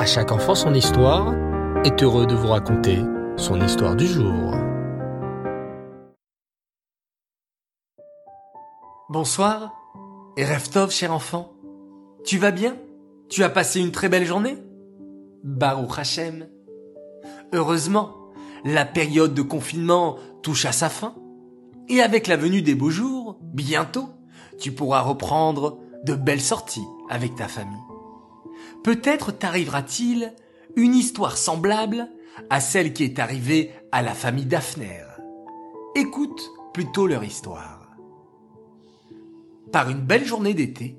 À chaque enfant son histoire est heureux de vous raconter son histoire du jour. Bonsoir et Reftov, cher enfant. Tu vas bien? Tu as passé une très belle journée? Baruch Hashem. Heureusement, la période de confinement touche à sa fin. Et avec la venue des beaux jours, bientôt, tu pourras reprendre de belles sorties avec ta famille. Peut-être t'arrivera-t-il une histoire semblable à celle qui est arrivée à la famille Daphner. Écoute plutôt leur histoire. Par une belle journée d'été,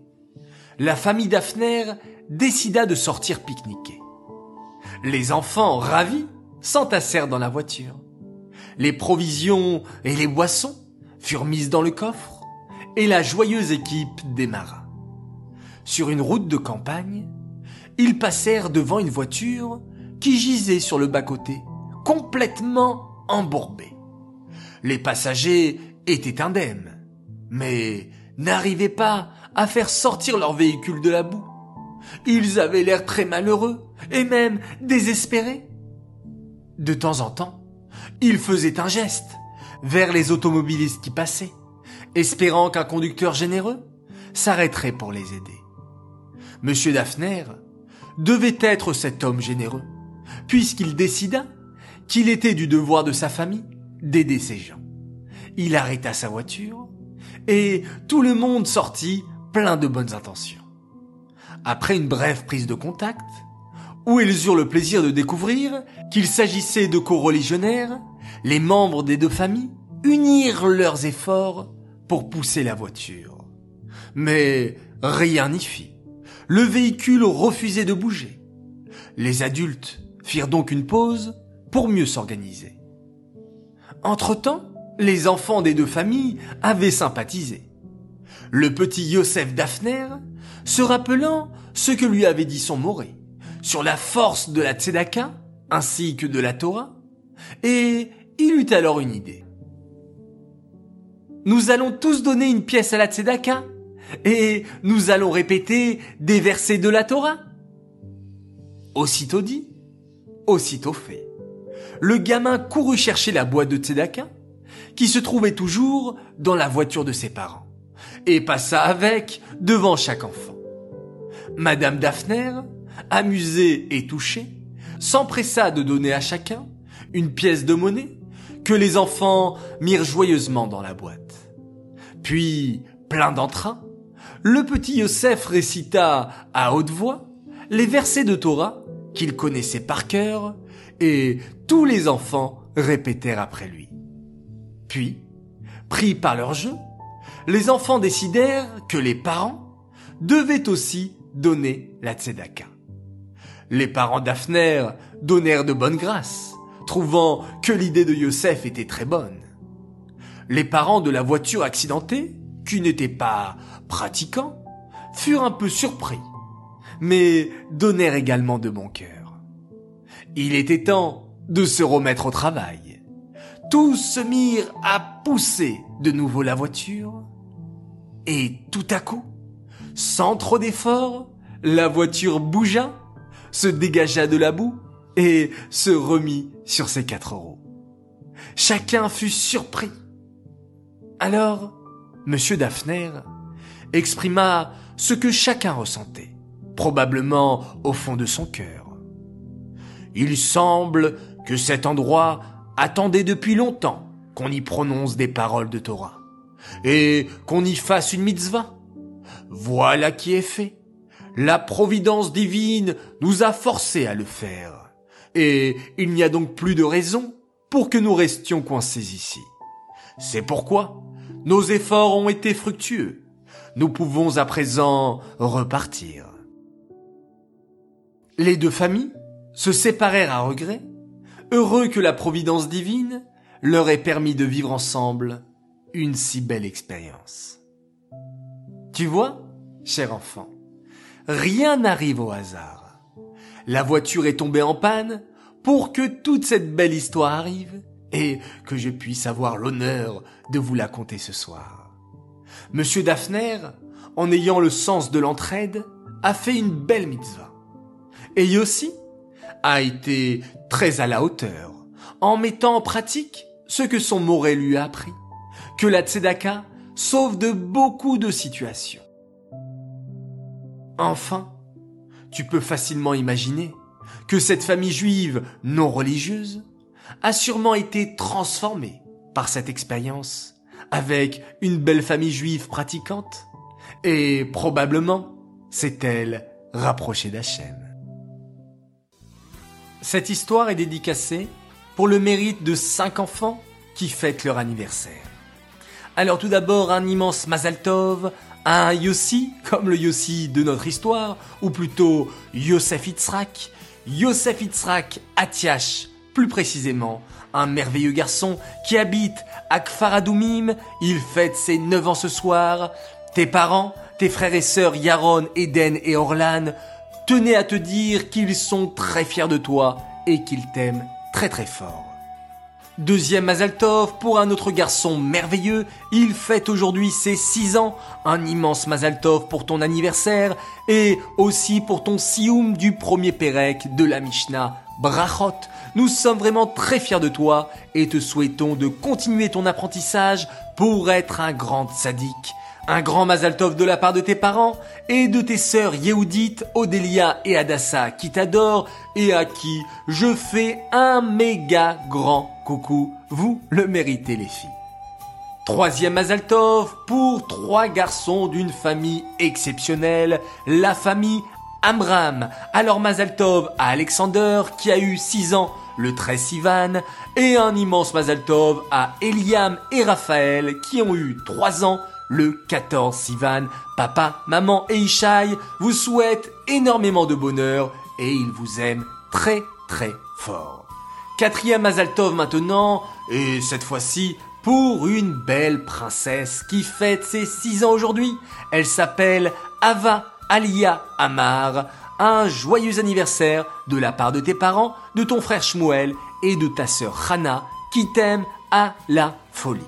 la famille Daphner décida de sortir pique-niquer. Les enfants, ravis, s'entassèrent dans la voiture. Les provisions et les boissons furent mises dans le coffre et la joyeuse équipe démarra. Sur une route de campagne, ils passèrent devant une voiture qui gisait sur le bas-côté, complètement embourbée. Les passagers étaient indemnes, mais n'arrivaient pas à faire sortir leur véhicule de la boue. Ils avaient l'air très malheureux et même désespérés. De temps en temps, ils faisaient un geste vers les automobilistes qui passaient, espérant qu'un conducteur généreux s'arrêterait pour les aider. Monsieur Daphner devait être cet homme généreux, puisqu'il décida qu'il était du devoir de sa famille d'aider ces gens. Il arrêta sa voiture et tout le monde sortit plein de bonnes intentions. Après une brève prise de contact, où ils eurent le plaisir de découvrir qu'il s'agissait de co-religionnaires, les membres des deux familles unirent leurs efforts pour pousser la voiture. Mais rien n'y fit. Le véhicule refusait de bouger. Les adultes firent donc une pause pour mieux s'organiser. Entre-temps, les enfants des deux familles avaient sympathisé. Le petit Yosef Daphner, se rappelant ce que lui avait dit son moré sur la force de la tzedaka ainsi que de la Torah, et il eut alors une idée. Nous allons tous donner une pièce à la tzedaka et nous allons répéter des versets de la Torah. Aussitôt dit, aussitôt fait. Le gamin courut chercher la boîte de tzedaka, qui se trouvait toujours dans la voiture de ses parents, et passa avec devant chaque enfant. Madame Daphner, amusée et touchée, s'empressa de donner à chacun une pièce de monnaie que les enfants mirent joyeusement dans la boîte. Puis, plein d'entrain, le petit Yosef récita à haute voix les versets de Torah qu'il connaissait par cœur et tous les enfants répétèrent après lui. Puis, pris par leur jeu, les enfants décidèrent que les parents devaient aussi donner la tzedaka. Les parents d'Afner donnèrent de bonnes grâces, trouvant que l'idée de Yosef était très bonne. Les parents de la voiture accidentée, qui n'étaient pas pratiquants, furent un peu surpris, mais donnèrent également de bon cœur. Il était temps de se remettre au travail. Tous se mirent à pousser de nouveau la voiture, et tout à coup, sans trop d'efforts, la voiture bougea se dégagea de la boue et se remit sur ses quatre roues. Chacun fut surpris. Alors, Monsieur Daphner exprima ce que chacun ressentait, probablement au fond de son cœur. Il semble que cet endroit attendait depuis longtemps qu'on y prononce des paroles de Torah et qu'on y fasse une mitzvah. Voilà qui est fait. La providence divine nous a forcés à le faire. Et il n'y a donc plus de raison pour que nous restions coincés ici. C'est pourquoi nos efforts ont été fructueux. Nous pouvons à présent repartir. Les deux familles se séparèrent à regret, heureux que la providence divine leur ait permis de vivre ensemble une si belle expérience. Tu vois, cher enfant, Rien n'arrive au hasard. La voiture est tombée en panne pour que toute cette belle histoire arrive et que je puisse avoir l'honneur de vous la conter ce soir. Monsieur Daphner, en ayant le sens de l'entraide, a fait une belle mitzvah. Et Yossi a été très à la hauteur en mettant en pratique ce que son Moré lui a appris, que la tzedaka sauve de beaucoup de situations. Enfin, tu peux facilement imaginer que cette famille juive non religieuse a sûrement été transformée par cette expérience avec une belle famille juive pratiquante et probablement s'est-elle rapprochée d'Hachem. Cette histoire est dédicacée pour le mérite de cinq enfants qui fêtent leur anniversaire. Alors tout d'abord un immense Mazal Tov, un Yossi, comme le Yossi de notre histoire, ou plutôt Yosef Itzrak, Yosef Itzrak Atiash, plus précisément, un merveilleux garçon qui habite à Kfaradoumim, il fête ses 9 ans ce soir. Tes parents, tes frères et sœurs Yaron, Eden et Orlan tenaient à te dire qu'ils sont très fiers de toi et qu'ils t'aiment très très fort. Deuxième Mazaltov pour un autre garçon merveilleux, il fête aujourd'hui ses 6 ans, un immense Mazaltov pour ton anniversaire et aussi pour ton sioum du premier Pérec de la Mishnah, Brachot. Nous sommes vraiment très fiers de toi et te souhaitons de continuer ton apprentissage pour être un grand sadique. Un grand Mazaltov de la part de tes parents et de tes sœurs Yehudites, Odélia et Adassa qui t'adorent et à qui je fais un méga grand coucou. Vous le méritez les filles. Troisième Mazaltov pour trois garçons d'une famille exceptionnelle, la famille Amram. Alors Mazaltov à Alexander qui a eu 6 ans le 13 Sivan et un immense Mazaltov à Eliam et Raphaël qui ont eu 3 ans le 14 Sivan. Papa, maman et Ishaï vous souhaitent énormément de bonheur et ils vous aiment très très fort. Quatrième Mazaltov maintenant, et cette fois-ci pour une belle princesse qui fête ses 6 ans aujourd'hui. Elle s'appelle Ava Alia Amar. Un joyeux anniversaire de la part de tes parents, de ton frère Shmuel et de ta sœur Hana qui t'aiment à la folie.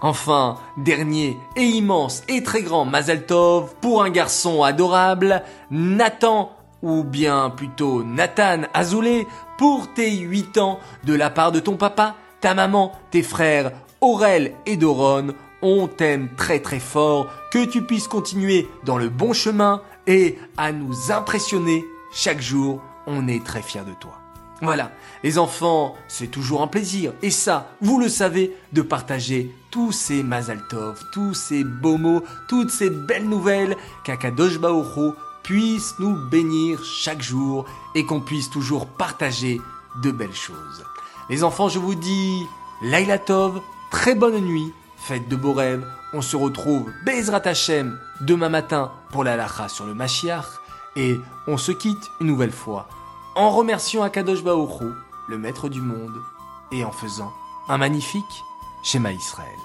Enfin, dernier et immense et très grand Mazal Tov pour un garçon adorable, Nathan, ou bien plutôt Nathan Azoulay, pour tes 8 ans de la part de ton papa, ta maman, tes frères Aurel et Doron. On t'aime très très fort, que tu puisses continuer dans le bon chemin et à nous impressionner chaque jour. On est très fiers de toi. Voilà, les enfants, c'est toujours un plaisir, et ça, vous le savez, de partager tous ces Mazaltov, tous ces beaux mots, toutes ces belles nouvelles qu'Akadosh Baoru puisse nous bénir chaque jour et qu'on puisse toujours partager de belles choses. Les enfants, je vous dis Laila Tov, très bonne nuit, faites de beaux rêves, on se retrouve Bezrat Hashem demain matin pour la lacha sur le Mashiach et on se quitte une nouvelle fois en remerciant Akadosh Baoru, le maître du monde, et en faisant un magnifique schéma Israël.